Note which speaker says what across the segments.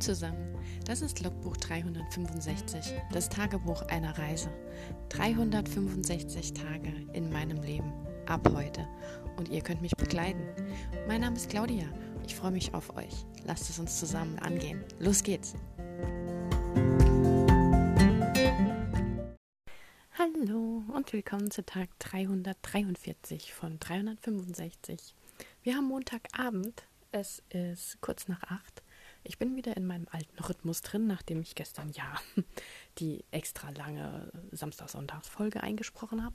Speaker 1: Zusammen, das ist Logbuch 365, das Tagebuch einer Reise. 365 Tage in meinem Leben, ab heute. Und ihr könnt mich begleiten. Mein Name ist Claudia, ich freue mich auf euch. Lasst es uns zusammen angehen. Los geht's! Hallo und willkommen zu Tag 343 von 365. Wir haben Montagabend, es ist kurz nach acht ich bin wieder in meinem alten Rhythmus drin, nachdem ich gestern ja die extra lange Samstag-Sonntags-Folge eingesprochen habe.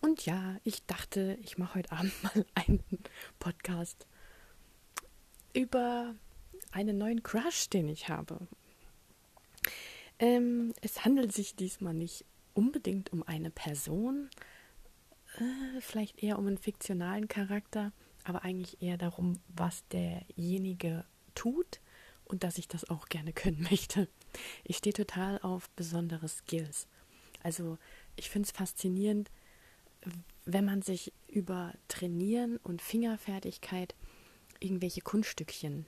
Speaker 1: Und ja, ich dachte, ich mache heute Abend mal einen Podcast über einen neuen Crush, den ich habe. Ähm, es handelt sich diesmal nicht unbedingt um eine Person, äh, vielleicht eher um einen fiktionalen Charakter, aber eigentlich eher darum, was derjenige tut und dass ich das auch gerne können möchte. Ich stehe total auf besondere Skills. Also ich finde es faszinierend, wenn man sich über Trainieren und Fingerfertigkeit irgendwelche Kunststückchen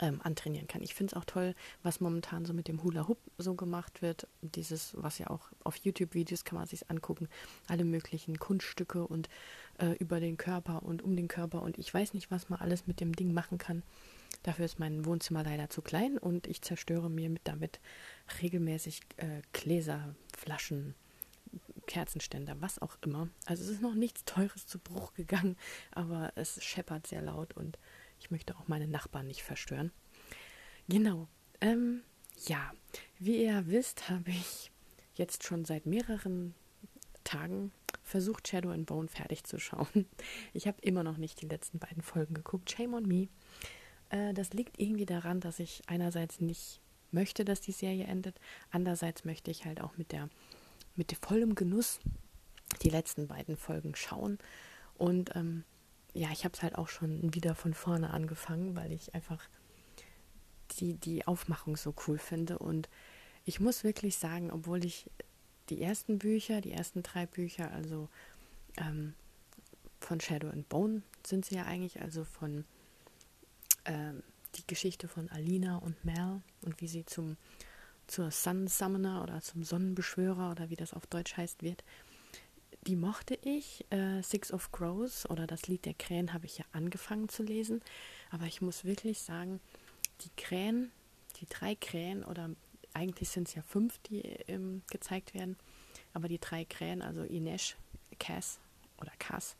Speaker 1: ähm, antrainieren kann. Ich finde es auch toll, was momentan so mit dem Hula Hoop so gemacht wird. Dieses, was ja auch auf YouTube-Videos kann man sich angucken, alle möglichen Kunststücke und äh, über den Körper und um den Körper und ich weiß nicht, was man alles mit dem Ding machen kann. Dafür ist mein Wohnzimmer leider zu klein und ich zerstöre mir mit damit regelmäßig äh, Gläser, Flaschen, Kerzenständer, was auch immer. Also es ist noch nichts Teures zu Bruch gegangen, aber es scheppert sehr laut und ich möchte auch meine Nachbarn nicht verstören. Genau. Ähm, ja, wie ihr wisst, habe ich jetzt schon seit mehreren Tagen versucht, Shadow and Bone fertig zu schauen. Ich habe immer noch nicht die letzten beiden Folgen geguckt. Shame on me. Äh, das liegt irgendwie daran, dass ich einerseits nicht möchte, dass die Serie endet, andererseits möchte ich halt auch mit der mit vollem Genuss die letzten beiden Folgen schauen und ähm, ja, ich habe es halt auch schon wieder von vorne angefangen, weil ich einfach die, die Aufmachung so cool finde. Und ich muss wirklich sagen, obwohl ich die ersten Bücher, die ersten drei Bücher, also ähm, von Shadow and Bone sind sie ja eigentlich, also von ähm, die Geschichte von Alina und Mel und wie sie zum zur Sun Summoner oder zum Sonnenbeschwörer oder wie das auf Deutsch heißt wird, die mochte ich. Äh, Six of Crows oder das Lied der Krähen habe ich ja angefangen zu lesen, aber ich muss wirklich sagen, die Krähen, die drei Krähen oder eigentlich sind es ja fünf, die ähm, gezeigt werden, aber die drei Krähen, also Inesh, Cass oder Cass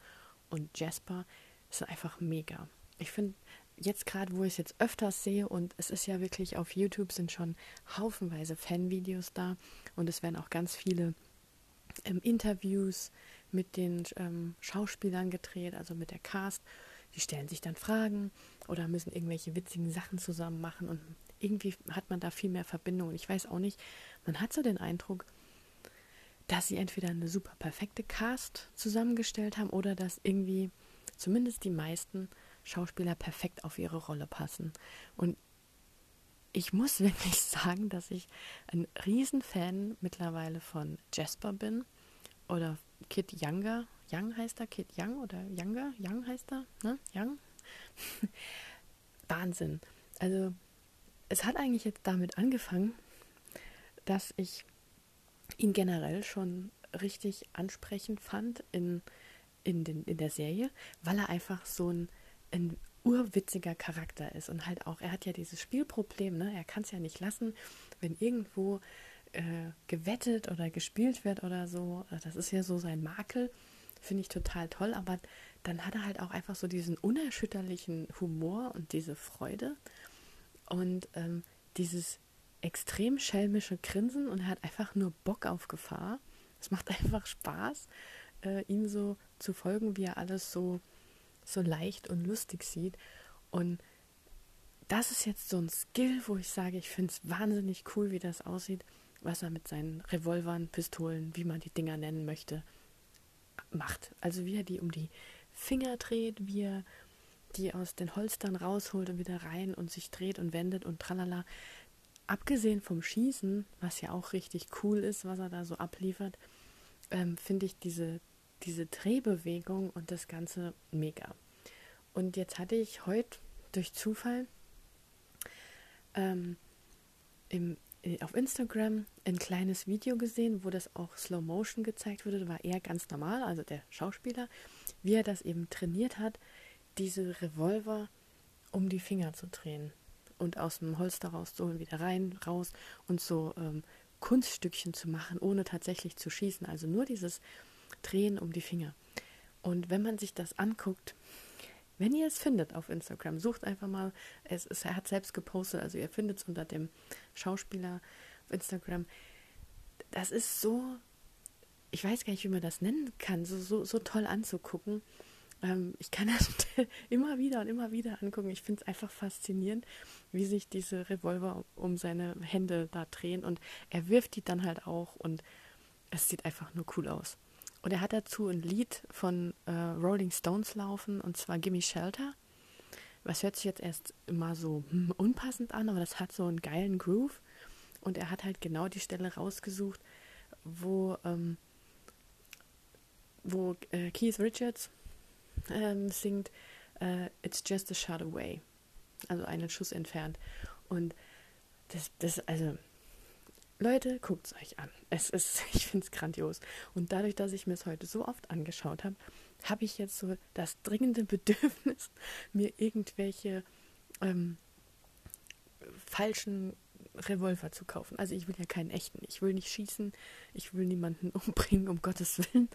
Speaker 1: und Jasper, sind einfach mega. Ich finde, jetzt gerade, wo ich es jetzt öfters sehe und es ist ja wirklich auf YouTube sind schon haufenweise Fanvideos da und es werden auch ganz viele ähm, Interviews mit den ähm, Schauspielern gedreht, also mit der Cast. Die stellen sich dann Fragen oder müssen irgendwelche witzigen Sachen zusammen machen und irgendwie hat man da viel mehr Verbindung. Und ich weiß auch nicht, man hat so den Eindruck, dass sie entweder eine super perfekte Cast zusammengestellt haben oder dass irgendwie zumindest die meisten Schauspieler perfekt auf ihre Rolle passen. Und ich muss wirklich sagen, dass ich ein Riesenfan mittlerweile von Jasper bin oder Kid Younger. Young heißt er, Kid Young oder Younger? Young heißt er, ne? Young? Wahnsinn. Also, es hat eigentlich jetzt damit angefangen, dass ich ihn generell schon richtig ansprechend fand in, in, den, in der Serie, weil er einfach so ein ein urwitziger Charakter ist und halt auch, er hat ja dieses Spielproblem, ne? Er kann es ja nicht lassen, wenn irgendwo äh, gewettet oder gespielt wird oder so. Das ist ja so sein Makel. Finde ich total toll, aber dann hat er halt auch einfach so diesen unerschütterlichen Humor und diese Freude und ähm, dieses extrem schelmische Grinsen und er hat einfach nur Bock auf Gefahr. Es macht einfach Spaß, äh, ihm so zu folgen, wie er alles so so leicht und lustig sieht. Und das ist jetzt so ein Skill, wo ich sage, ich finde es wahnsinnig cool, wie das aussieht, was er mit seinen Revolvern, Pistolen, wie man die Dinger nennen möchte, macht. Also wie er die um die Finger dreht, wie er die aus den Holstern rausholt und wieder rein und sich dreht und wendet und tralala. Abgesehen vom Schießen, was ja auch richtig cool ist, was er da so abliefert, ähm, finde ich diese diese Drehbewegung und das Ganze mega. Und jetzt hatte ich heute durch Zufall ähm, im, äh, auf Instagram ein kleines Video gesehen, wo das auch Slow Motion gezeigt wurde. Das war eher ganz normal, also der Schauspieler, wie er das eben trainiert hat, diese Revolver um die Finger zu drehen und aus dem Holster rauszuholen, wieder rein, raus und so ähm, Kunststückchen zu machen, ohne tatsächlich zu schießen. Also nur dieses Drehen um die Finger. Und wenn man sich das anguckt, wenn ihr es findet auf Instagram, sucht einfach mal, es, es er hat selbst gepostet, also ihr findet es unter dem Schauspieler auf Instagram. Das ist so, ich weiß gar nicht, wie man das nennen kann, so, so, so toll anzugucken. Ähm, ich kann das immer wieder und immer wieder angucken. Ich finde es einfach faszinierend, wie sich diese Revolver um seine Hände da drehen und er wirft die dann halt auch und es sieht einfach nur cool aus. Und er hat dazu ein Lied von äh, Rolling Stones laufen, und zwar Gimme Shelter. Was hört sich jetzt erst immer so hm, unpassend an, aber das hat so einen geilen Groove. Und er hat halt genau die Stelle rausgesucht, wo, ähm, wo äh, Keith Richards ähm, singt äh, It's just a shot away. Also einen Schuss entfernt. Und das, das, also Leute, guckt es euch an. Es ist, ich finde es grandios. Und dadurch, dass ich mir es heute so oft angeschaut habe, habe ich jetzt so das dringende Bedürfnis, mir irgendwelche ähm, falschen Revolver zu kaufen. Also ich will ja keinen echten. Ich will nicht schießen. Ich will niemanden umbringen, um Gottes Willen.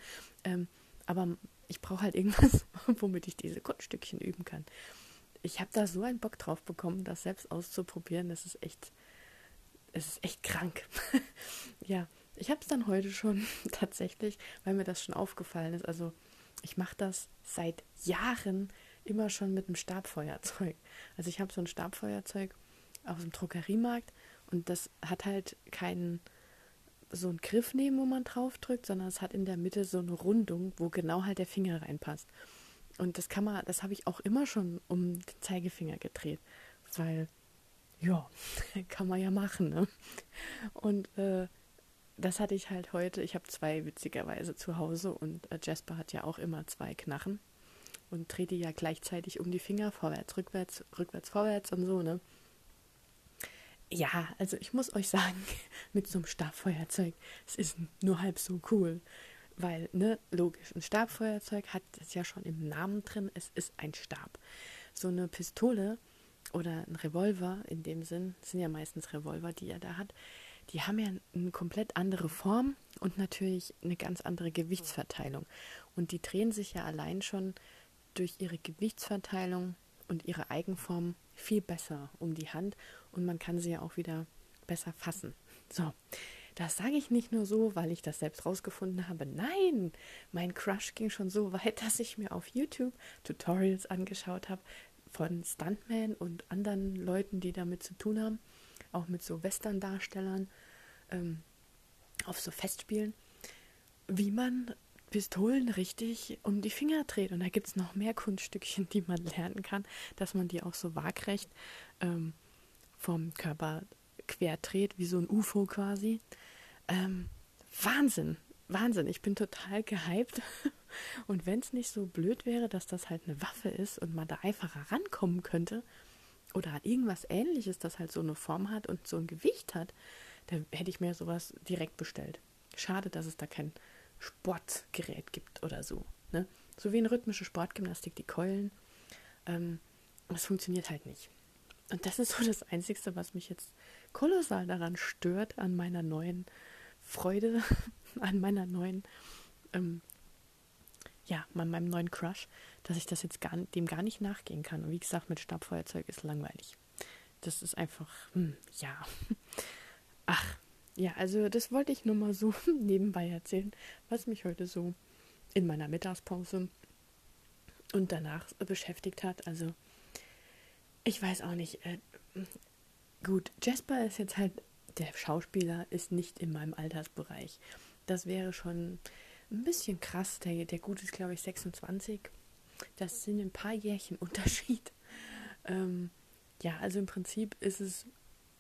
Speaker 1: Ähm, aber ich brauche halt irgendwas, womit ich diese Kunststückchen üben kann. Ich habe da so einen Bock drauf bekommen, das selbst auszuprobieren. Das ist echt es ist echt krank. ja, ich habe es dann heute schon tatsächlich, weil mir das schon aufgefallen ist. Also ich mache das seit Jahren immer schon mit einem Stabfeuerzeug. Also ich habe so ein Stabfeuerzeug aus dem Druckeriemarkt und das hat halt keinen so einen Griff neben, wo man drauf drückt, sondern es hat in der Mitte so eine Rundung, wo genau halt der Finger reinpasst. Und das kann man, das habe ich auch immer schon um den Zeigefinger gedreht, weil ja, kann man ja machen. Ne? Und äh, das hatte ich halt heute. Ich habe zwei witzigerweise zu Hause und äh, Jasper hat ja auch immer zwei Knarren und dreht die ja gleichzeitig um die Finger, vorwärts, rückwärts, rückwärts, vorwärts und so, ne? Ja, also ich muss euch sagen, mit so einem Stabfeuerzeug, es ist nur halb so cool. Weil, ne, logisch, ein Stabfeuerzeug hat es ja schon im Namen drin, es ist ein Stab. So eine Pistole oder ein Revolver in dem Sinn, sind ja meistens Revolver, die er da hat, die haben ja eine komplett andere Form und natürlich eine ganz andere Gewichtsverteilung. Und die drehen sich ja allein schon durch ihre Gewichtsverteilung und ihre Eigenform viel besser um die Hand und man kann sie ja auch wieder besser fassen. So, das sage ich nicht nur so, weil ich das selbst rausgefunden habe. Nein, mein Crush ging schon so weit, dass ich mir auf YouTube Tutorials angeschaut habe, von Stuntmen und anderen Leuten, die damit zu tun haben, auch mit so Western-Darstellern ähm, auf so Festspielen, wie man Pistolen richtig um die Finger dreht. Und da gibt es noch mehr Kunststückchen, die man lernen kann, dass man die auch so waagrecht ähm, vom Körper quer dreht, wie so ein UFO quasi. Ähm, Wahnsinn, Wahnsinn. Ich bin total gehypt Und wenn es nicht so blöd wäre, dass das halt eine Waffe ist und man da einfacher rankommen könnte, oder irgendwas ähnliches, das halt so eine Form hat und so ein Gewicht hat, dann hätte ich mir sowas direkt bestellt. Schade, dass es da kein Sportgerät gibt oder so. Ne? So wie in rhythmische Sportgymnastik, die Keulen. Ähm, das funktioniert halt nicht. Und das ist so das Einzige, was mich jetzt kolossal daran stört, an meiner neuen Freude, an meiner neuen ähm, ja, an meinem neuen Crush, dass ich das jetzt gar, dem gar nicht nachgehen kann. Und wie gesagt, mit Stabfeuerzeug ist langweilig. Das ist einfach, hm, ja. Ach, ja, also das wollte ich nur mal so nebenbei erzählen, was mich heute so in meiner Mittagspause und danach beschäftigt hat. Also, ich weiß auch nicht. Äh, gut, Jasper ist jetzt halt, der Schauspieler ist nicht in meinem Altersbereich. Das wäre schon ein bisschen krass. Der, der Gute ist, glaube ich, 26. Das sind ein paar Jährchen Unterschied. Ähm, ja, also im Prinzip ist es,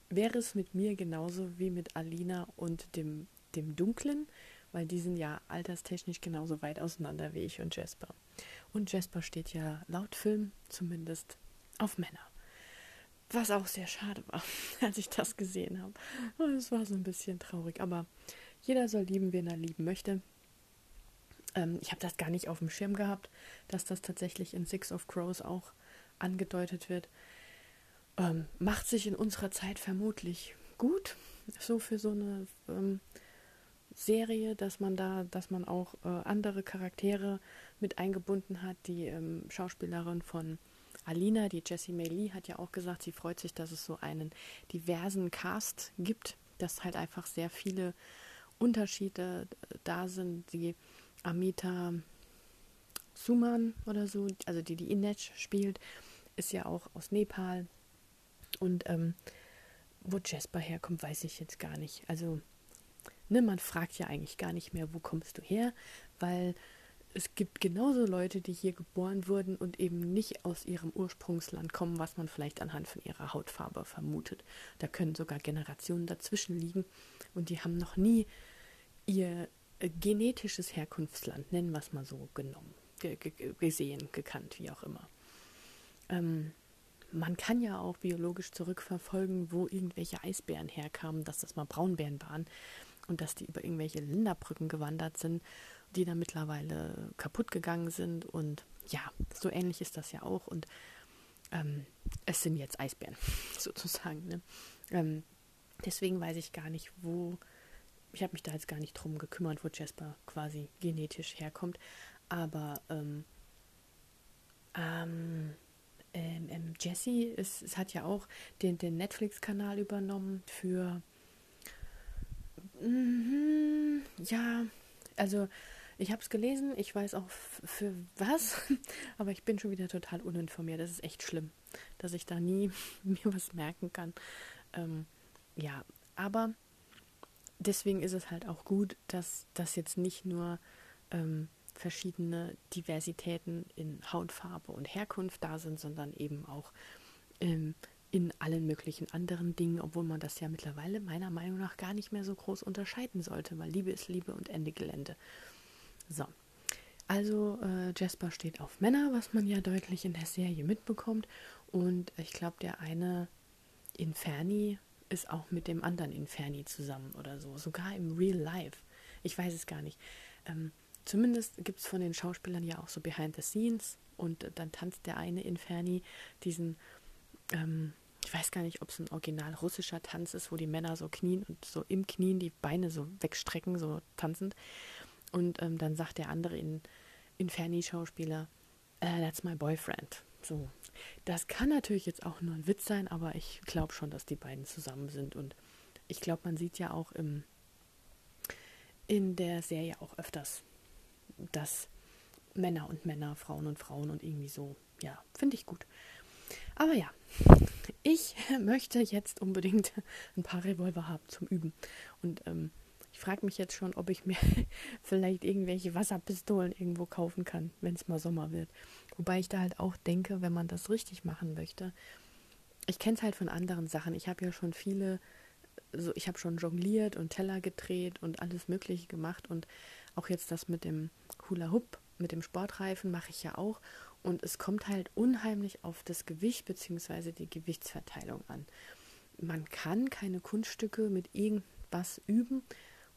Speaker 1: wäre es mit mir genauso wie mit Alina und dem, dem Dunklen, weil die sind ja alterstechnisch genauso weit auseinander wie ich und Jasper. Und Jasper steht ja laut Film zumindest auf Männer. Was auch sehr schade war, als ich das gesehen habe. Es war so ein bisschen traurig, aber jeder soll lieben, wen er lieben möchte. Ähm, ich habe das gar nicht auf dem Schirm gehabt, dass das tatsächlich in Six of Crows auch angedeutet wird. Ähm, macht sich in unserer Zeit vermutlich gut, so für so eine ähm, Serie, dass man da, dass man auch äh, andere Charaktere mit eingebunden hat. Die ähm, Schauspielerin von Alina, die Jessie May Lee, hat ja auch gesagt, sie freut sich, dass es so einen diversen Cast gibt, dass halt einfach sehr viele Unterschiede äh, da sind. Die Amita Suman oder so, also die die Inej spielt, ist ja auch aus Nepal. Und ähm, wo Jasper herkommt, weiß ich jetzt gar nicht. Also, ne, man fragt ja eigentlich gar nicht mehr, wo kommst du her, weil es gibt genauso Leute, die hier geboren wurden und eben nicht aus ihrem Ursprungsland kommen, was man vielleicht anhand von ihrer Hautfarbe vermutet. Da können sogar Generationen dazwischen liegen und die haben noch nie ihr äh, genetisches Herkunftsland, nennen wir es mal so, genommen, gesehen, gekannt, wie auch immer. Ähm, man kann ja auch biologisch zurückverfolgen, wo irgendwelche Eisbären herkamen, dass das mal Braunbären waren und dass die über irgendwelche Länderbrücken gewandert sind, die dann mittlerweile kaputt gegangen sind. Und ja, so ähnlich ist das ja auch. Und ähm, es sind jetzt Eisbären, sozusagen. Ne? Ähm, deswegen weiß ich gar nicht, wo. Ich habe mich da jetzt gar nicht drum gekümmert, wo Jasper quasi genetisch herkommt. Aber ähm, ähm, ähm, Jessie ist, es hat ja auch den, den Netflix-Kanal übernommen für mm, ja, also ich habe es gelesen, ich weiß auch für was, aber ich bin schon wieder total uninformiert. Das ist echt schlimm, dass ich da nie mir was merken kann. Ähm, ja, aber deswegen ist es halt auch gut, dass das jetzt nicht nur ähm, verschiedene Diversitäten in Hautfarbe und Herkunft da sind, sondern eben auch ähm, in allen möglichen anderen Dingen, obwohl man das ja mittlerweile meiner Meinung nach gar nicht mehr so groß unterscheiden sollte, weil Liebe ist Liebe und Ende Gelände. So. Also äh, Jasper steht auf Männer, was man ja deutlich in der Serie mitbekommt. Und ich glaube, der eine Inferni ist auch mit dem anderen Inferni zusammen oder so. Sogar im Real Life. Ich weiß es gar nicht. Ähm, Zumindest gibt es von den Schauspielern ja auch so Behind the Scenes und dann tanzt der eine Inferni diesen, ähm, ich weiß gar nicht, ob es ein original russischer Tanz ist, wo die Männer so knien und so im Knien die Beine so wegstrecken, so tanzend. Und ähm, dann sagt der andere in, Inferni-Schauspieler, uh, that's my boyfriend. So. Das kann natürlich jetzt auch nur ein Witz sein, aber ich glaube schon, dass die beiden zusammen sind. Und ich glaube, man sieht ja auch im, in der Serie auch öfters dass Männer und Männer, Frauen und Frauen und irgendwie so, ja, finde ich gut. Aber ja, ich möchte jetzt unbedingt ein paar Revolver haben zum Üben. Und ähm, ich frage mich jetzt schon, ob ich mir vielleicht irgendwelche Wasserpistolen irgendwo kaufen kann, wenn es mal Sommer wird. Wobei ich da halt auch denke, wenn man das richtig machen möchte. Ich kenne es halt von anderen Sachen. Ich habe ja schon viele, so ich habe schon jongliert und Teller gedreht und alles Mögliche gemacht und auch jetzt das mit dem Hula Hoop mit dem Sportreifen mache ich ja auch. Und es kommt halt unheimlich auf das Gewicht bzw. die Gewichtsverteilung an. Man kann keine Kunststücke mit irgendwas üben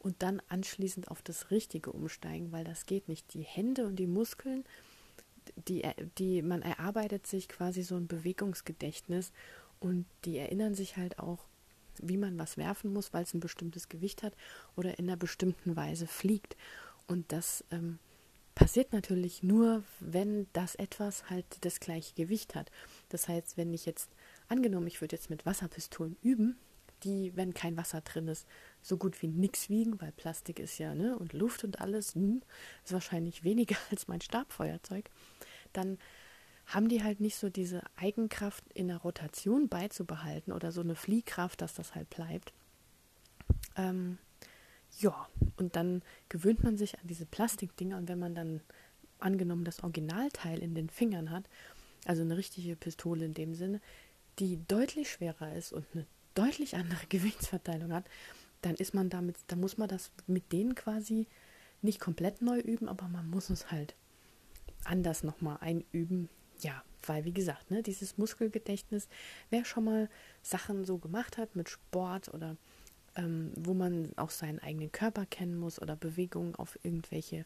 Speaker 1: und dann anschließend auf das Richtige umsteigen, weil das geht nicht. Die Hände und die Muskeln, die, die man erarbeitet sich quasi so ein Bewegungsgedächtnis und die erinnern sich halt auch, wie man was werfen muss, weil es ein bestimmtes Gewicht hat oder in einer bestimmten Weise fliegt. Und das ähm, passiert natürlich nur, wenn das etwas halt das gleiche Gewicht hat. Das heißt, wenn ich jetzt, angenommen, ich würde jetzt mit Wasserpistolen üben, die, wenn kein Wasser drin ist, so gut wie nichts wiegen, weil Plastik ist ja, ne, und Luft und alles, hm, ist wahrscheinlich weniger als mein Stabfeuerzeug, dann haben die halt nicht so diese Eigenkraft in der Rotation beizubehalten oder so eine Fliehkraft, dass das halt bleibt. Ähm, ja, und dann gewöhnt man sich an diese Plastikdinger und wenn man dann angenommen das Originalteil in den Fingern hat, also eine richtige Pistole in dem Sinne, die deutlich schwerer ist und eine deutlich andere Gewichtsverteilung hat, dann ist man damit, dann muss man das mit denen quasi nicht komplett neu üben, aber man muss es halt anders nochmal einüben, ja, weil wie gesagt, ne, dieses Muskelgedächtnis, wer schon mal Sachen so gemacht hat mit Sport oder ähm, wo man auch seinen eigenen Körper kennen muss oder Bewegungen auf irgendwelche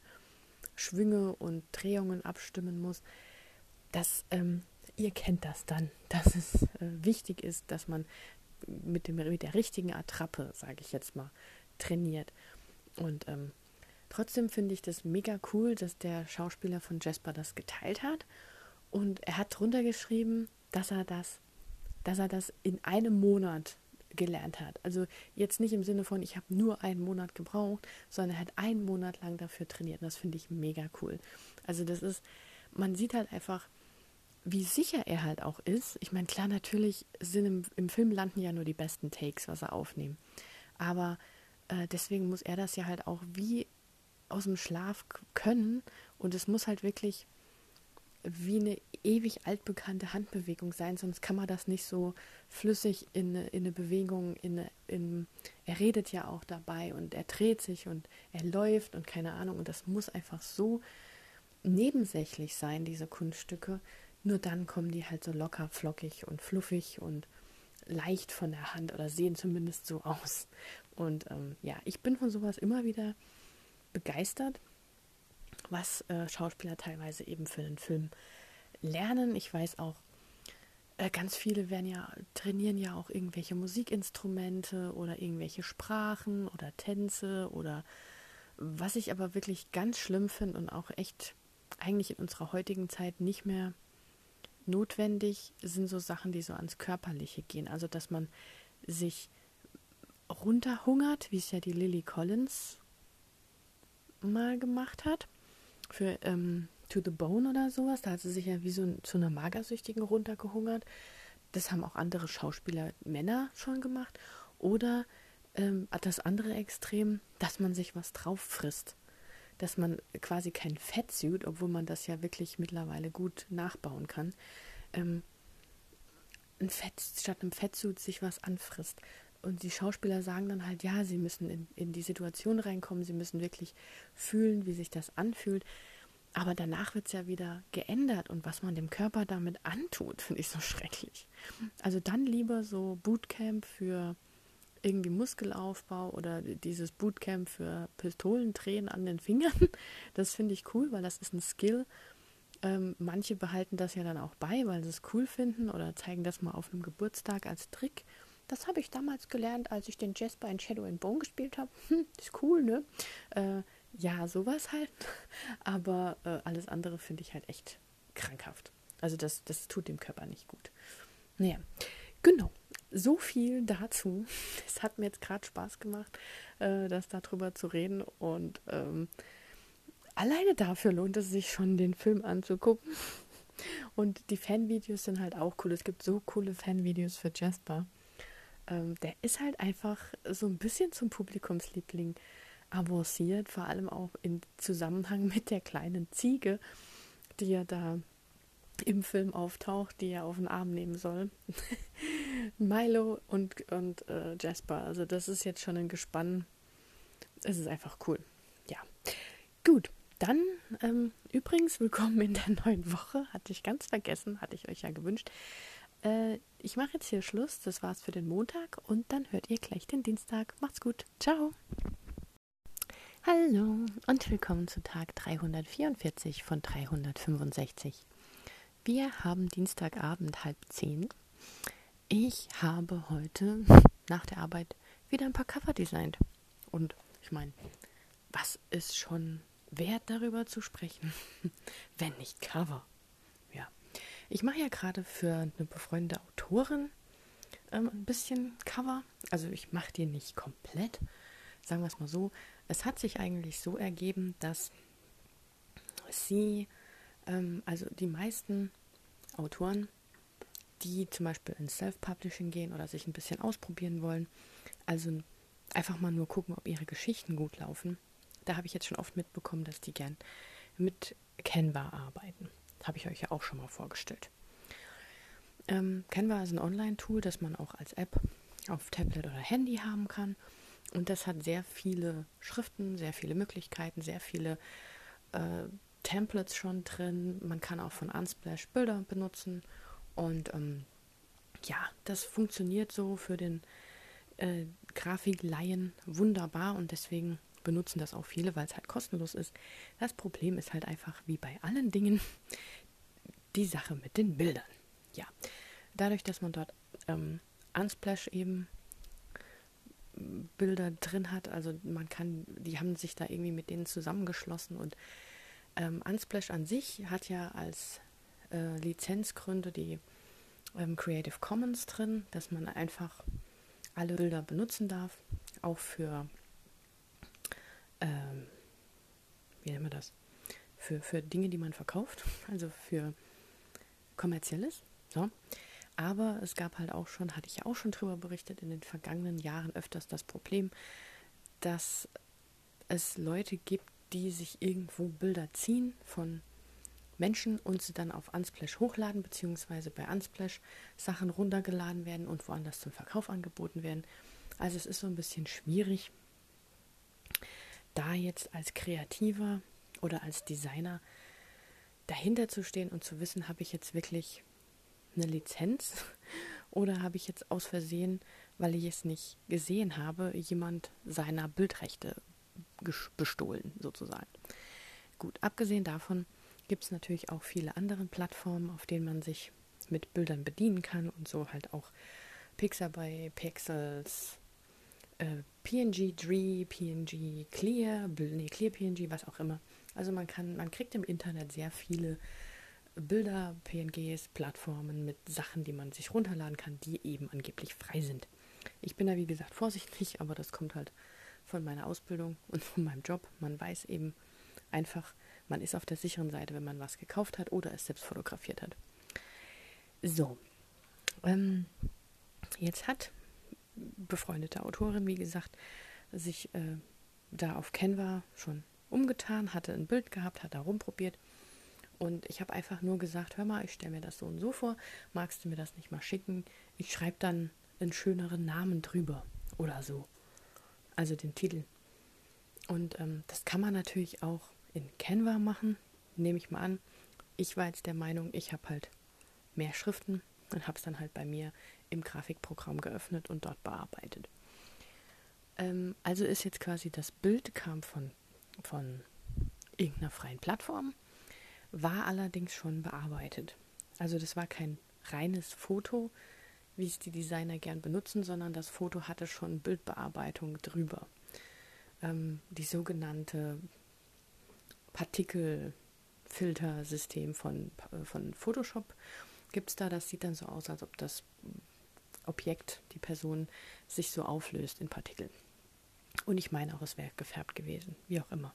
Speaker 1: Schwünge und Drehungen abstimmen muss, dass ähm, ihr kennt das dann, dass es äh, wichtig ist, dass man mit, dem, mit der richtigen Attrappe, sage ich jetzt mal, trainiert. Und ähm, trotzdem finde ich das mega cool, dass der Schauspieler von Jasper das geteilt hat. Und er hat drunter geschrieben, dass er das, dass er das in einem Monat gelernt hat. Also jetzt nicht im Sinne von, ich habe nur einen Monat gebraucht, sondern er hat einen Monat lang dafür trainiert. Und das finde ich mega cool. Also das ist, man sieht halt einfach, wie sicher er halt auch ist. Ich meine, klar, natürlich sind im, im, Film landen ja nur die besten Takes, was er aufnimmt. Aber äh, deswegen muss er das ja halt auch wie aus dem Schlaf können. Und es muss halt wirklich wie eine ewig altbekannte Handbewegung sein, sonst kann man das nicht so flüssig in eine, in eine Bewegung, in, eine, in er redet ja auch dabei und er dreht sich und er läuft und keine Ahnung und das muss einfach so nebensächlich sein, diese Kunststücke, nur dann kommen die halt so locker, flockig und fluffig und leicht von der Hand oder sehen zumindest so aus. Und ähm, ja, ich bin von sowas immer wieder begeistert was äh, Schauspieler teilweise eben für den Film lernen. Ich weiß auch, äh, ganz viele werden ja, trainieren ja auch irgendwelche Musikinstrumente oder irgendwelche Sprachen oder Tänze oder was ich aber wirklich ganz schlimm finde und auch echt eigentlich in unserer heutigen Zeit nicht mehr notwendig sind so Sachen, die so ans Körperliche gehen. Also dass man sich runterhungert, wie es ja die Lily Collins mal gemacht hat für ähm, To the Bone oder sowas. Da hat sie sich ja wie so zu einer Magersüchtigen runtergehungert. Das haben auch andere Schauspieler, Männer schon gemacht. Oder ähm, das andere Extrem, dass man sich was drauf frisst. Dass man quasi kein Fett sieht, obwohl man das ja wirklich mittlerweile gut nachbauen kann. Ähm, ein Fett, statt einem Fettsuit sich was anfrisst. Und die Schauspieler sagen dann halt, ja, sie müssen in, in die Situation reinkommen, sie müssen wirklich fühlen, wie sich das anfühlt. Aber danach wird es ja wieder geändert und was man dem Körper damit antut, finde ich so schrecklich. Also dann lieber so Bootcamp für irgendwie Muskelaufbau oder dieses Bootcamp für Pistolendrehen an den Fingern. Das finde ich cool, weil das ist ein Skill. Ähm, manche behalten das ja dann auch bei, weil sie es cool finden oder zeigen das mal auf einem Geburtstag als Trick. Das habe ich damals gelernt, als ich den Jasper in Shadow and Bone gespielt habe. Hm, ist cool, ne? Äh, ja, sowas halt. Aber äh, alles andere finde ich halt echt krankhaft. Also das, das tut dem Körper nicht gut. Naja, genau. So viel dazu. Es hat mir jetzt gerade Spaß gemacht, äh, das darüber zu reden. Und ähm, alleine dafür lohnt es sich schon, den Film anzugucken. Und die Fanvideos sind halt auch cool. Es gibt so coole Fanvideos für Jasper ähm, der ist halt einfach so ein bisschen zum Publikumsliebling avanciert, vor allem auch im Zusammenhang mit der kleinen Ziege, die ja da im Film auftaucht, die er auf den Arm nehmen soll. Milo und, und äh, Jasper. Also das ist jetzt schon ein Gespann. Es ist einfach cool. Ja. Gut. Dann ähm, übrigens willkommen in der neuen Woche. Hatte ich ganz vergessen, hatte ich euch ja gewünscht. Äh, ich mache jetzt hier Schluss. Das war's für den Montag und dann hört ihr gleich den Dienstag. Macht's gut. Ciao. Hallo und willkommen zu Tag 344 von 365. Wir haben Dienstagabend halb zehn. Ich habe heute nach der Arbeit wieder ein paar Cover designt. Und ich meine, was ist schon wert darüber zu sprechen, wenn nicht Cover? Ich mache ja gerade für eine befreundete Autorin ähm, ein bisschen Cover. Also ich mache die nicht komplett. Sagen wir es mal so. Es hat sich eigentlich so ergeben, dass sie, ähm, also die meisten Autoren, die zum Beispiel ins Self-Publishing gehen oder sich ein bisschen ausprobieren wollen, also einfach mal nur gucken, ob ihre Geschichten gut laufen. Da habe ich jetzt schon oft mitbekommen, dass die gern mit Canva arbeiten. Habe ich euch ja auch schon mal vorgestellt. Ähm, Canva ist ein Online-Tool, das man auch als App auf Tablet oder Handy haben kann. Und das hat sehr viele Schriften, sehr viele Möglichkeiten, sehr viele äh, Templates schon drin. Man kann auch von Unsplash Bilder benutzen. Und ähm, ja, das funktioniert so für den äh, Grafikleien wunderbar und deswegen benutzen das auch viele, weil es halt kostenlos ist. Das Problem ist halt einfach wie bei allen Dingen die Sache mit den Bildern. Ja, dadurch, dass man dort ähm, Unsplash eben Bilder drin hat, also man kann, die haben sich da irgendwie mit denen zusammengeschlossen und ähm, Unsplash an sich hat ja als äh, Lizenzgründe die ähm, Creative Commons drin, dass man einfach alle Bilder benutzen darf, auch für, ähm, wie nennen wir das, für, für Dinge, die man verkauft, also für kommerzielles. So. Aber es gab halt auch schon, hatte ich ja auch schon drüber berichtet, in den vergangenen Jahren öfters das Problem, dass es Leute gibt, die sich irgendwo Bilder ziehen von Menschen und sie dann auf Unsplash hochladen, beziehungsweise bei Unsplash Sachen runtergeladen werden und woanders zum Verkauf angeboten werden. Also es ist so ein bisschen schwierig, da jetzt als Kreativer oder als Designer dahinter zu stehen und zu wissen, habe ich jetzt wirklich eine Lizenz oder habe ich jetzt aus Versehen, weil ich es nicht gesehen habe, jemand seiner Bildrechte bestohlen sozusagen. Gut, abgesehen davon gibt es natürlich auch viele andere Plattformen, auf denen man sich mit Bildern bedienen kann und so halt auch Pixabay, Pixels, äh, PNG Dree, PNG Clear, nee, Clear PNG, was auch immer. Also man kann, man kriegt im Internet sehr viele Bilder, PNGs, Plattformen mit Sachen, die man sich runterladen kann, die eben angeblich frei sind. Ich bin da wie gesagt vorsichtig, aber das kommt halt von meiner Ausbildung und von meinem Job. Man weiß eben einfach, man ist auf der sicheren Seite, wenn man was gekauft hat oder es selbst fotografiert hat. So, ähm, jetzt hat befreundete Autorin, wie gesagt, sich äh, da auf Canva schon umgetan, hatte ein Bild gehabt, hat da rumprobiert. Und ich habe einfach nur gesagt, hör mal, ich stelle mir das so und so vor, magst du mir das nicht mal schicken? Ich schreibe dann einen schöneren Namen drüber oder so. Also den Titel. Und ähm, das kann man natürlich auch in Canva machen, nehme ich mal an. Ich war jetzt der Meinung, ich habe halt mehr Schriften und habe es dann halt bei mir im Grafikprogramm geöffnet und dort bearbeitet. Ähm, also ist jetzt quasi das Bild kam von, von irgendeiner freien Plattform, war allerdings schon bearbeitet. Also das war kein reines Foto, wie es die Designer gern benutzen, sondern das Foto hatte schon Bildbearbeitung drüber. Ähm, die sogenannte Partikelfiltersystem von, äh, von Photoshop gibt es da. Das sieht dann so aus, als ob das Objekt, die Person, sich so auflöst in Partikel. Und ich meine auch, es wäre gefärbt gewesen, wie auch immer.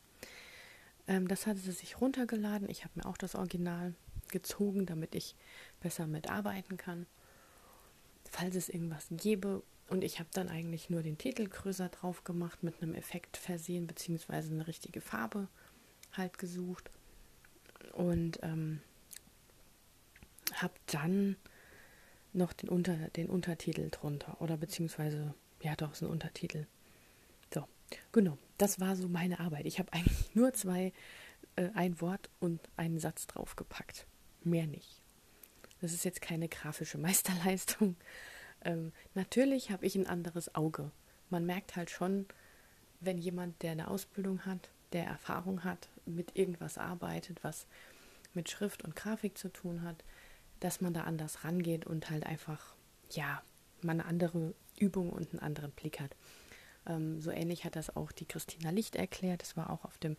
Speaker 1: Ähm, das hatte sie sich runtergeladen. Ich habe mir auch das Original gezogen, damit ich besser mitarbeiten kann. Falls es irgendwas gäbe. Und ich habe dann eigentlich nur den Titel größer drauf gemacht, mit einem Effekt versehen, beziehungsweise eine richtige Farbe halt gesucht und ähm, habe dann noch den, Unter, den Untertitel drunter oder beziehungsweise, ja doch, ist ein Untertitel. So, genau, das war so meine Arbeit. Ich habe eigentlich nur zwei, äh, ein Wort und einen Satz draufgepackt. Mehr nicht. Das ist jetzt keine grafische Meisterleistung. Ähm, natürlich habe ich ein anderes Auge. Man merkt halt schon, wenn jemand, der eine Ausbildung hat, der Erfahrung hat, mit irgendwas arbeitet, was mit Schrift und Grafik zu tun hat, dass man da anders rangeht und halt einfach, ja, man eine andere Übung und einen anderen Blick hat. Ähm, so ähnlich hat das auch die Christina Licht erklärt. Das war auch auf dem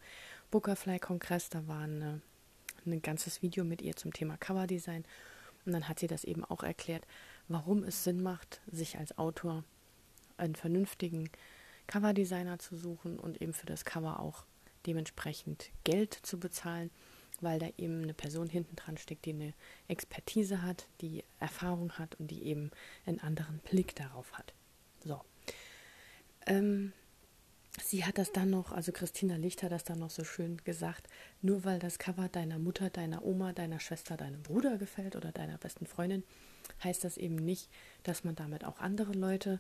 Speaker 1: Bookerfly-Kongress. Da war eine, ein ganzes Video mit ihr zum Thema Coverdesign. Und dann hat sie das eben auch erklärt, warum es Sinn macht, sich als Autor einen vernünftigen Coverdesigner zu suchen und eben für das Cover auch dementsprechend Geld zu bezahlen, weil da eben eine Person hinten dran steckt, die eine Expertise hat, die Erfahrung hat und die eben einen anderen Blick darauf hat. So. Ähm, sie hat das dann noch, also Christina Licht hat das dann noch so schön gesagt, nur weil das Cover deiner Mutter, deiner Oma, deiner Schwester, deinem Bruder gefällt oder deiner besten Freundin, heißt das eben nicht, dass man damit auch andere Leute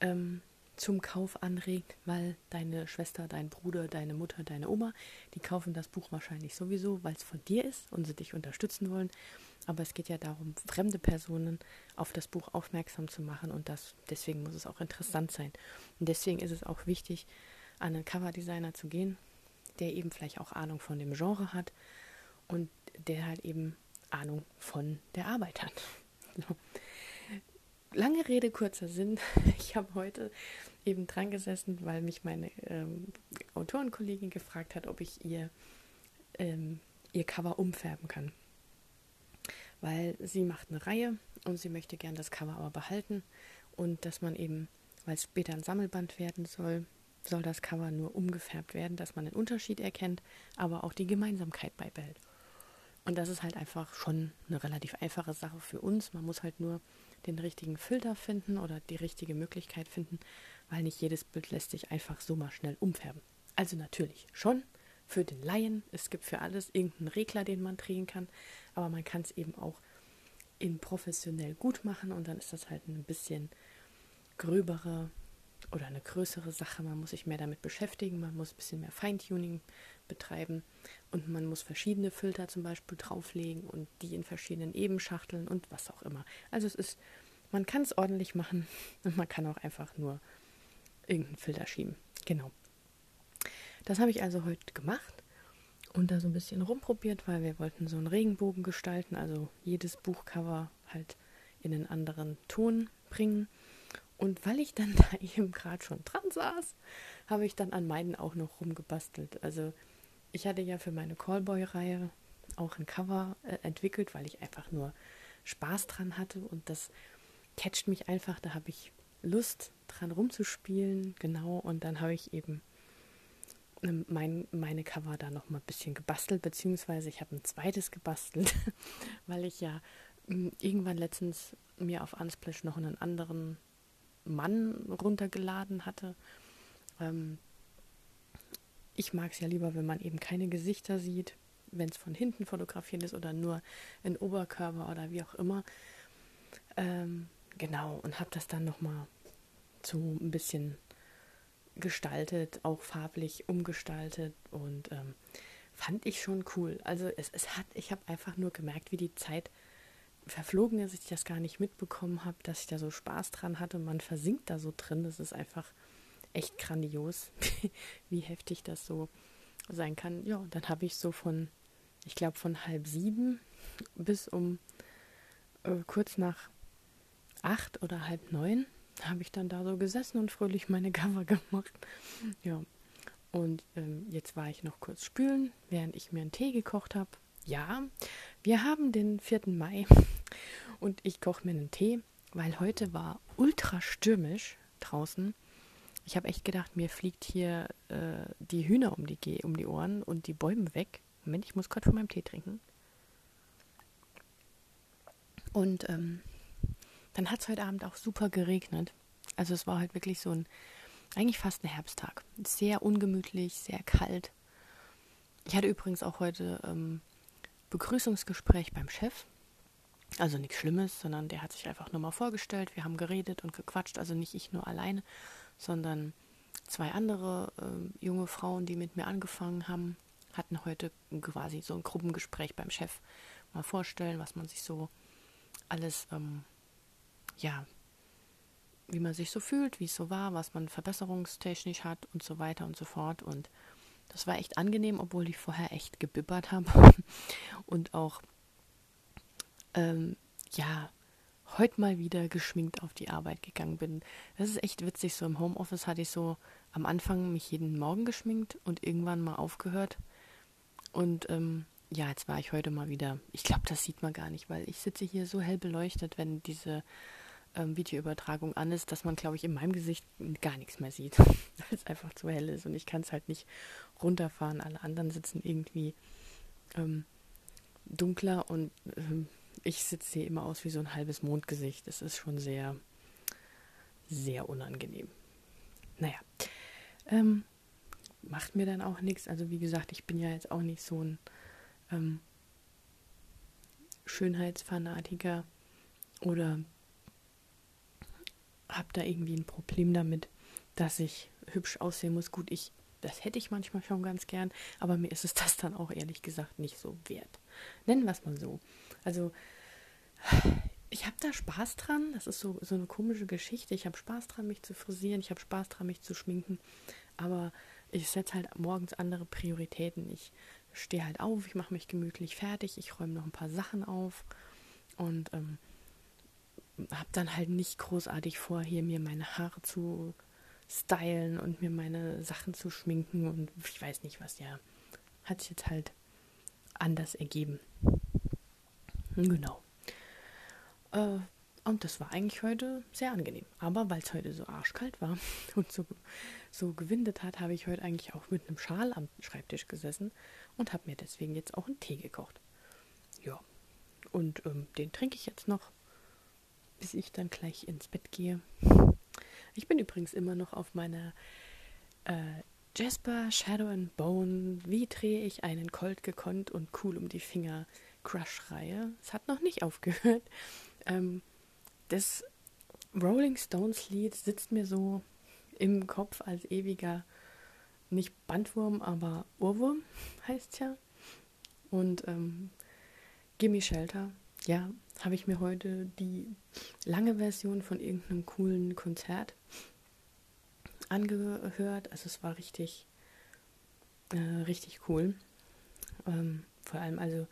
Speaker 1: ähm, zum Kauf anregt, weil deine Schwester, dein Bruder, deine Mutter, deine Oma, die kaufen das Buch wahrscheinlich sowieso, weil es von dir ist und sie dich unterstützen wollen. Aber es geht ja darum, fremde Personen auf das Buch aufmerksam zu machen und das, deswegen muss es auch interessant sein. Und deswegen ist es auch wichtig, an einen Coverdesigner zu gehen, der eben vielleicht auch Ahnung von dem Genre hat und der halt eben Ahnung von der Arbeit hat. Lange Rede, kurzer Sinn. Ich habe heute eben dran gesessen, weil mich meine ähm, Autorenkollegin gefragt hat, ob ich ihr, ähm, ihr Cover umfärben kann weil sie macht eine Reihe und sie möchte gern das Cover aber behalten und dass man eben, weil es später ein Sammelband werden soll, soll das Cover nur umgefärbt werden, dass man den Unterschied erkennt, aber auch die Gemeinsamkeit beibehält. Und das ist halt einfach schon eine relativ einfache Sache für uns. Man muss halt nur den richtigen Filter finden oder die richtige Möglichkeit finden, weil nicht jedes Bild lässt sich einfach so mal schnell umfärben. Also natürlich schon für den Laien. Es gibt für alles irgendeinen Regler, den man drehen kann aber man kann es eben auch in professionell gut machen und dann ist das halt ein bisschen gröbere oder eine größere Sache. Man muss sich mehr damit beschäftigen, man muss ein bisschen mehr Feintuning betreiben und man muss verschiedene Filter zum Beispiel drauflegen und die in verschiedenen Ebenschachteln und was auch immer. Also es ist, man kann es ordentlich machen und man kann auch einfach nur irgendeinen Filter schieben. Genau. Das habe ich also heute gemacht und da so ein bisschen rumprobiert, weil wir wollten so einen Regenbogen gestalten, also jedes Buchcover halt in einen anderen Ton bringen. Und weil ich dann da eben gerade schon dran saß, habe ich dann an meinen auch noch rumgebastelt. Also ich hatte ja für meine Callboy-Reihe auch ein Cover äh, entwickelt, weil ich einfach nur Spaß dran hatte und das catcht mich einfach. Da habe ich Lust dran rumzuspielen, genau. Und dann habe ich eben ähm, mein, meine Cover da noch mal ein bisschen gebastelt, beziehungsweise ich habe ein zweites gebastelt, weil ich ja hm, irgendwann letztens mir auf Unsplash noch einen anderen Mann runtergeladen hatte. Ähm, ich mag es ja lieber, wenn man eben keine Gesichter sieht, wenn es von hinten fotografiert ist oder nur in Oberkörper oder wie auch immer. Ähm, genau, und habe das dann nochmal so ein bisschen gestaltet, auch farblich umgestaltet und ähm, fand ich schon cool. Also es, es hat, ich habe einfach nur gemerkt, wie die Zeit verflogen ist, ich das gar nicht mitbekommen habe, dass ich da so Spaß dran hatte man versinkt da so drin. Das ist einfach echt grandios, wie heftig das so sein kann. Ja, dann habe ich so von, ich glaube von halb sieben bis um äh, kurz nach acht oder halb neun habe ich dann da so gesessen und fröhlich meine Cover gemacht. Ja. Und ähm, jetzt war ich noch kurz spülen, während ich mir einen Tee gekocht habe. Ja, wir haben den 4. Mai und ich koche mir einen Tee, weil heute war ultra stürmisch draußen. Ich habe echt gedacht, mir fliegt hier äh, die Hühner um die, um die Ohren und die Bäume weg. Moment, ich muss gerade von meinem Tee trinken. Und ähm, dann hat es heute Abend auch super geregnet. Also es war halt wirklich so ein, eigentlich fast ein Herbsttag. Sehr ungemütlich, sehr kalt. Ich hatte übrigens auch heute ähm, Begrüßungsgespräch beim Chef. Also nichts Schlimmes, sondern der hat sich einfach nur mal vorgestellt. Wir haben geredet und gequatscht. Also nicht ich nur alleine, sondern zwei andere äh, junge Frauen, die mit mir angefangen haben, hatten heute quasi so ein Gruppengespräch beim Chef. Mal vorstellen, was man sich so alles ähm, ja, wie man sich so fühlt, wie es so war, was man verbesserungstechnisch hat und so weiter und so fort. Und das war echt angenehm, obwohl ich vorher echt gebibbert habe und auch, ähm, ja, heute mal wieder geschminkt auf die Arbeit gegangen bin. Das ist echt witzig. So im Homeoffice hatte ich so am Anfang mich jeden Morgen geschminkt und irgendwann mal aufgehört. Und ähm, ja, jetzt war ich heute mal wieder. Ich glaube, das sieht man gar nicht, weil ich sitze hier so hell beleuchtet, wenn diese ähm, Videoübertragung an ist, dass man, glaube ich, in meinem Gesicht gar nichts mehr sieht, weil es einfach zu hell ist und ich kann es halt nicht runterfahren. Alle anderen sitzen irgendwie ähm, dunkler und ähm, ich sitze hier immer aus wie so ein halbes Mondgesicht. Das ist schon sehr, sehr unangenehm. Naja, ähm, macht mir dann auch nichts. Also wie gesagt, ich bin ja jetzt auch nicht so ein ähm, Schönheitsfanatiker oder habe da irgendwie ein Problem damit. dass ich hübsch aussehen muss. Gut, ich, das hätte ich manchmal schon ganz gern, aber mir ist es das dann auch ehrlich gesagt nicht so wert. Nennen wir es mal so. Also, ich habe da Spaß dran. Das ist so, so eine komische Geschichte. Ich habe Spaß dran, mich zu frisieren. Ich habe Spaß dran, mich zu schminken. Aber ich setze halt morgens andere Prioritäten. Ich stehe halt auf, ich mache mich gemütlich fertig, ich räume noch ein paar Sachen auf und ähm, habe dann halt nicht großartig vor, hier mir meine Haare zu stylen und mir meine Sachen zu schminken und ich weiß nicht was, ja. Hat sich jetzt halt anders ergeben. Genau. Äh, und das war eigentlich heute sehr angenehm. Aber weil es heute so arschkalt war und so, so gewindet hat, habe ich heute eigentlich auch mit einem Schal am Schreibtisch gesessen und habe mir deswegen jetzt auch einen Tee gekocht. Ja. Und ähm, den trinke ich jetzt noch, bis ich dann gleich ins Bett gehe. Ich bin übrigens immer noch auf meiner äh, Jasper Shadow and Bone, wie drehe ich einen Colt gekonnt und cool um die Finger Crush-Reihe. Es hat noch nicht aufgehört. Ähm, das Rolling Stones Lied sitzt mir so im Kopf als ewiger, nicht Bandwurm, aber Ohrwurm heißt ja. Und ähm, Gimme Shelter, ja, habe ich mir heute die lange Version von irgendeinem coolen Konzert angehört. Also es war richtig, äh, richtig cool. Ähm, vor allem also,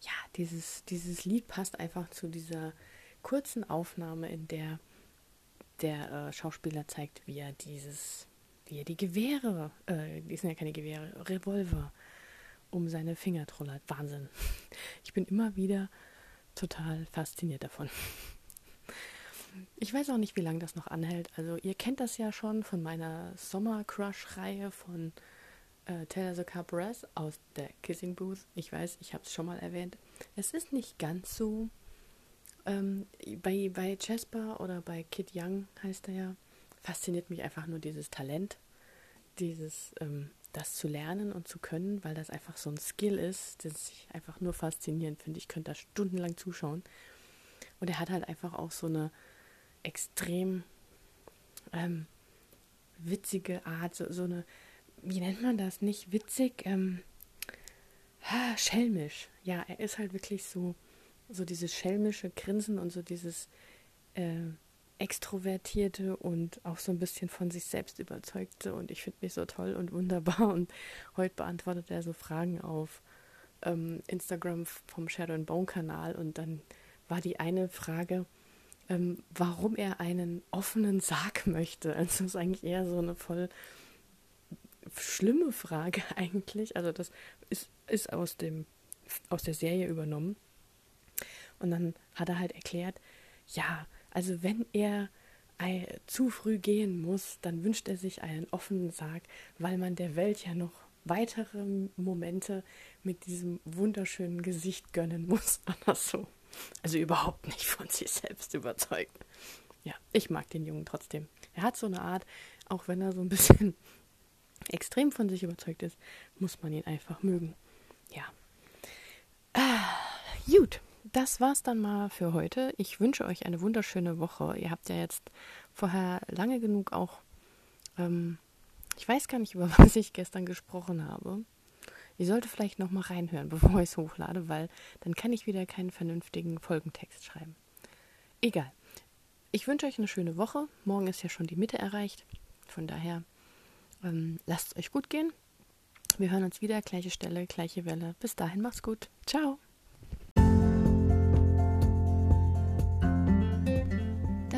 Speaker 1: ja, dieses, dieses Lied passt einfach zu dieser kurzen Aufnahme, in der der äh, Schauspieler zeigt, wie er dieses, wie er die Gewehre, äh, die sind ja keine Gewehre, Revolver um seine Finger trollert. Wahnsinn. Ich bin immer wieder total fasziniert davon. Ich weiß auch nicht, wie lange das noch anhält. Also ihr kennt das ja schon von meiner Sommer-Crush-Reihe von äh, Taylor the Cabrez aus der Kissing Booth. Ich weiß, ich habe es schon mal erwähnt. Es ist nicht ganz so ähm, bei, bei Jasper oder bei Kid Young heißt er ja, fasziniert mich einfach nur dieses Talent, dieses, ähm, das zu lernen und zu können, weil das einfach so ein Skill ist, das ich einfach nur faszinierend finde. Ich könnte da stundenlang zuschauen. Und er hat halt einfach auch so eine extrem ähm, witzige Art, so, so, eine, wie nennt man das? Nicht witzig, ähm, schelmisch. Ja, er ist halt wirklich so so dieses schelmische Grinsen und so dieses äh, extrovertierte und auch so ein bisschen von sich selbst überzeugte und ich finde mich so toll und wunderbar und heute beantwortet er so Fragen auf ähm, Instagram vom Shadow and Bone Kanal und dann war die eine Frage, ähm, warum er einen offenen Sarg möchte. Also das ist eigentlich eher so eine voll schlimme Frage eigentlich. Also das ist, ist aus dem aus der Serie übernommen. Und dann hat er halt erklärt, ja, also wenn er zu früh gehen muss, dann wünscht er sich einen offenen Sarg, weil man der Welt ja noch weitere Momente mit diesem wunderschönen Gesicht gönnen muss so. Also überhaupt nicht von sich selbst überzeugt. Ja, ich mag den Jungen trotzdem. Er hat so eine Art, auch wenn er so ein bisschen extrem von sich überzeugt ist, muss man ihn einfach mögen. Ja. Ah, gut das war's dann mal für heute. Ich wünsche euch eine wunderschöne Woche. Ihr habt ja jetzt vorher lange genug auch, ähm, ich weiß gar nicht, über was ich gestern gesprochen habe. Ich sollte vielleicht noch mal reinhören, bevor ich es hochlade, weil dann kann ich wieder keinen vernünftigen Folgentext schreiben. Egal. Ich wünsche euch eine schöne Woche. Morgen ist ja schon die Mitte erreicht. Von daher ähm, lasst es euch gut gehen. Wir hören uns wieder. Gleiche Stelle, gleiche Welle. Bis dahin, macht's gut. Ciao.